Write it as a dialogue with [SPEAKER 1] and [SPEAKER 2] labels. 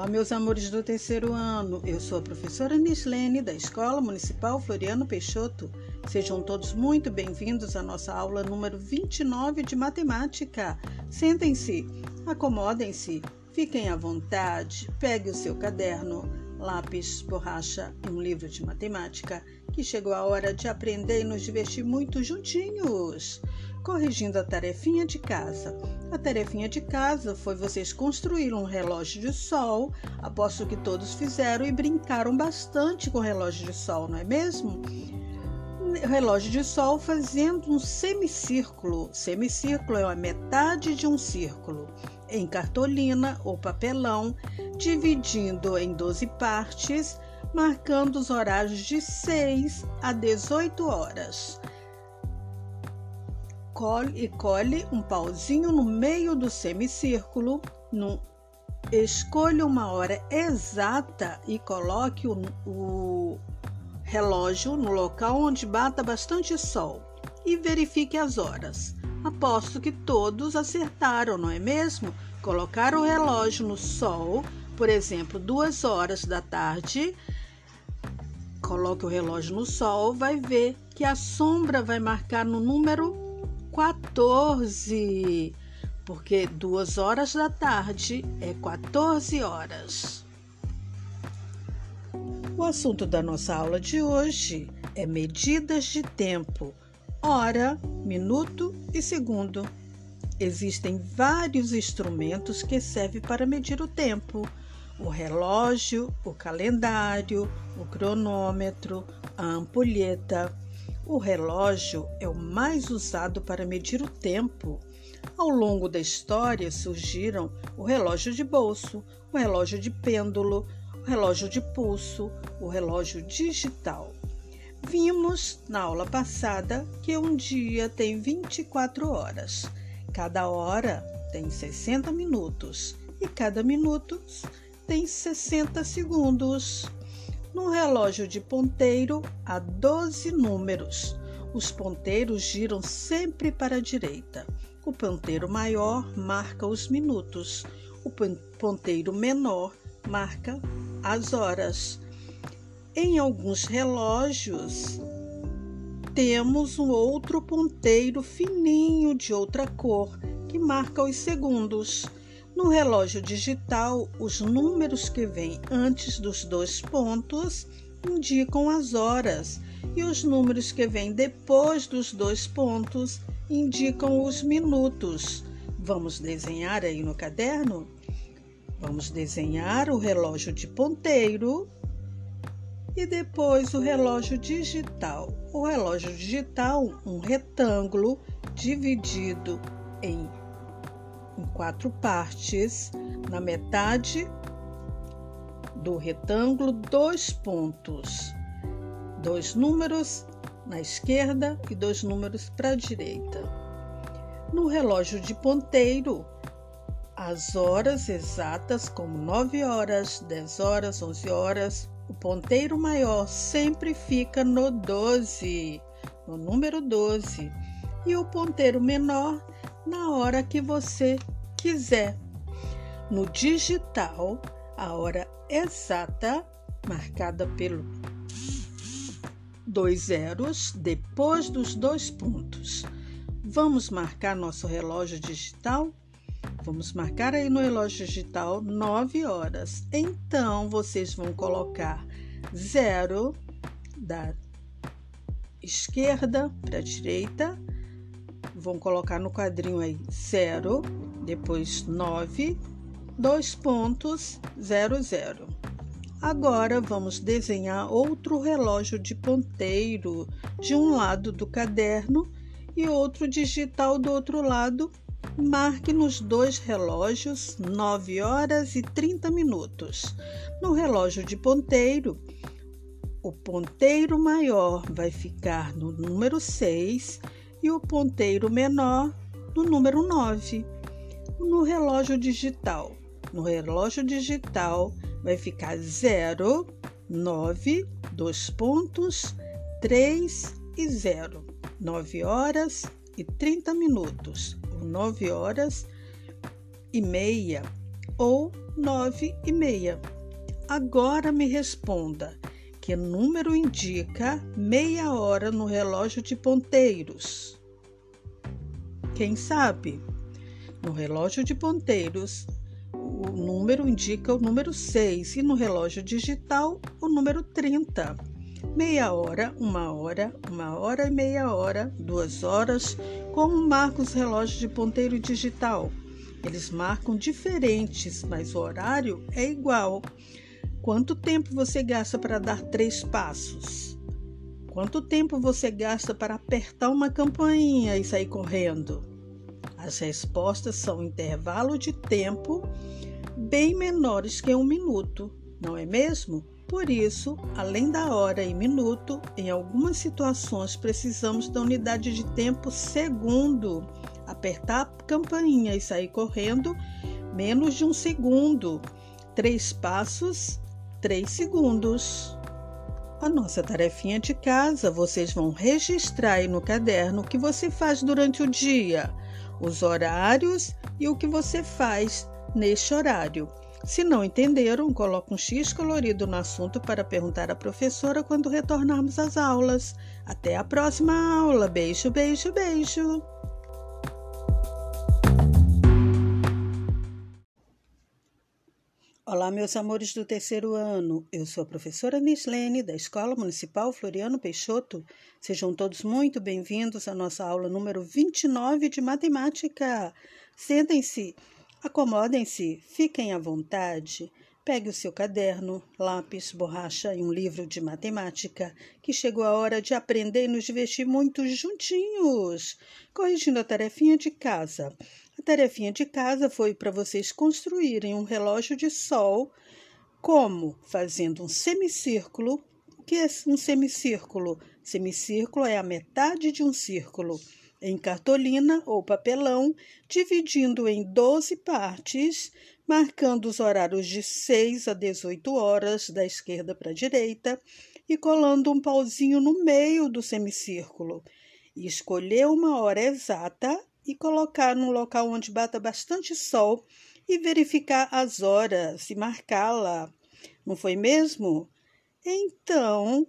[SPEAKER 1] Olá, meus amores do terceiro ano. Eu sou a professora Nislene, da Escola Municipal Floriano Peixoto. Sejam todos muito bem-vindos à nossa aula número 29 de matemática. Sentem-se, acomodem-se, fiquem à vontade, pegue o seu caderno, lápis, borracha e um livro de matemática, que chegou a hora de aprender e nos divertir muito juntinhos corrigindo a tarefinha de casa. A tarefinha de casa foi vocês construir um relógio de sol. Aposto que todos fizeram e brincaram bastante com o relógio de sol, não é mesmo? relógio de sol fazendo um semicírculo. Semicírculo é a metade de um círculo em cartolina ou papelão, dividindo em 12 partes, marcando os horários de 6 a 18 horas colhe, e colhe um pauzinho no meio do semicírculo, no, escolha uma hora exata e coloque o, o relógio no local onde bata bastante sol e verifique as horas. Aposto que todos acertaram, não é mesmo? Colocar o relógio no sol, por exemplo, duas horas da tarde. Coloque o relógio no sol, vai ver que a sombra vai marcar no número 14, porque duas horas da tarde é 14 horas. O assunto da nossa aula de hoje é medidas de tempo, hora, minuto e segundo. Existem vários instrumentos que servem para medir o tempo: o relógio, o calendário, o cronômetro, a ampulheta o relógio é o mais usado para medir o tempo. Ao longo da história surgiram o relógio de bolso, o relógio de pêndulo, o relógio de pulso, o relógio digital. Vimos na aula passada que um dia tem 24 horas. Cada hora tem 60 minutos e cada minuto tem 60 segundos. No relógio de ponteiro há 12 números. Os ponteiros giram sempre para a direita. O ponteiro maior marca os minutos. O ponteiro menor marca as horas. Em alguns relógios, temos um outro ponteiro fininho de outra cor que marca os segundos. No relógio digital, os números que vêm antes dos dois pontos indicam as horas e os números que vêm depois dos dois pontos indicam os minutos. Vamos desenhar aí no caderno? Vamos desenhar o relógio de ponteiro e depois o relógio digital. O relógio digital, um retângulo dividido em em quatro partes. Na metade do retângulo, dois pontos, dois números na esquerda e dois números para a direita. No relógio de ponteiro, as horas exatas, como 9 horas, 10 horas, 11 horas, o ponteiro maior sempre fica no 12, no número 12, e o ponteiro menor na hora que você quiser. No digital, a hora exata, marcada pelo dois zeros depois dos dois pontos. Vamos marcar nosso relógio digital? Vamos marcar aí no relógio digital 9 horas. Então, vocês vão colocar zero da esquerda para a direita vão colocar no quadrinho aí 0, depois 9, dois pontos, 0, 0. Agora vamos desenhar outro relógio de ponteiro de um lado do caderno e outro digital do outro lado. Marque nos dois relógios 9 horas e 30 minutos. No relógio de ponteiro, o ponteiro maior vai ficar no número 6 e o ponteiro menor no número 9. No relógio digital, no relógio digital vai ficar 0, 9, dois pontos, 3 e 0. 9 horas e 30 minutos, ou 9 horas e meia, ou nove e meia. Agora me responda: que número indica meia hora no relógio de ponteiros? Quem sabe? No relógio de ponteiros, o número indica o número 6 e no relógio digital, o número 30. Meia hora, uma hora, uma hora e meia hora, duas horas, como marcam os relógios de ponteiro digital. Eles marcam diferentes, mas o horário é igual. Quanto tempo você gasta para dar três passos? Quanto tempo você gasta para apertar uma campainha e sair correndo? As respostas são intervalo de tempo bem menores que um minuto, não é mesmo? Por isso, além da hora e minuto, em algumas situações precisamos da unidade de tempo segundo. Apertar a campainha e sair correndo, menos de um segundo. Três passos, três segundos. A nossa tarefinha de casa, vocês vão registrar aí no caderno o que você faz durante o dia, os horários e o que você faz neste horário. Se não entenderam, coloque um X colorido no assunto para perguntar à professora quando retornarmos às aulas. Até a próxima aula. Beijo, beijo, beijo. Olá, meus amores do terceiro ano. Eu sou a professora Nislene, da Escola Municipal Floriano Peixoto. Sejam todos muito bem-vindos à nossa aula número 29 de matemática. Sentem-se Acomodem-se, fiquem à vontade. Pegue o seu caderno, lápis, borracha e um livro de matemática, que chegou a hora de aprender e nos divertir muito juntinhos, corrigindo a tarefinha de casa. A tarefinha de casa foi para vocês construírem um relógio de sol, como fazendo um semicírculo. O que é um semicírculo? Semicírculo é a metade de um círculo em cartolina ou papelão, dividindo em 12 partes, marcando os horários de 6 a 18 horas, da esquerda para a direita, e colando um pauzinho no meio do semicírculo. E escolher uma hora exata e colocar num local onde bata bastante sol e verificar as horas e marcá-la. Não foi mesmo? Então,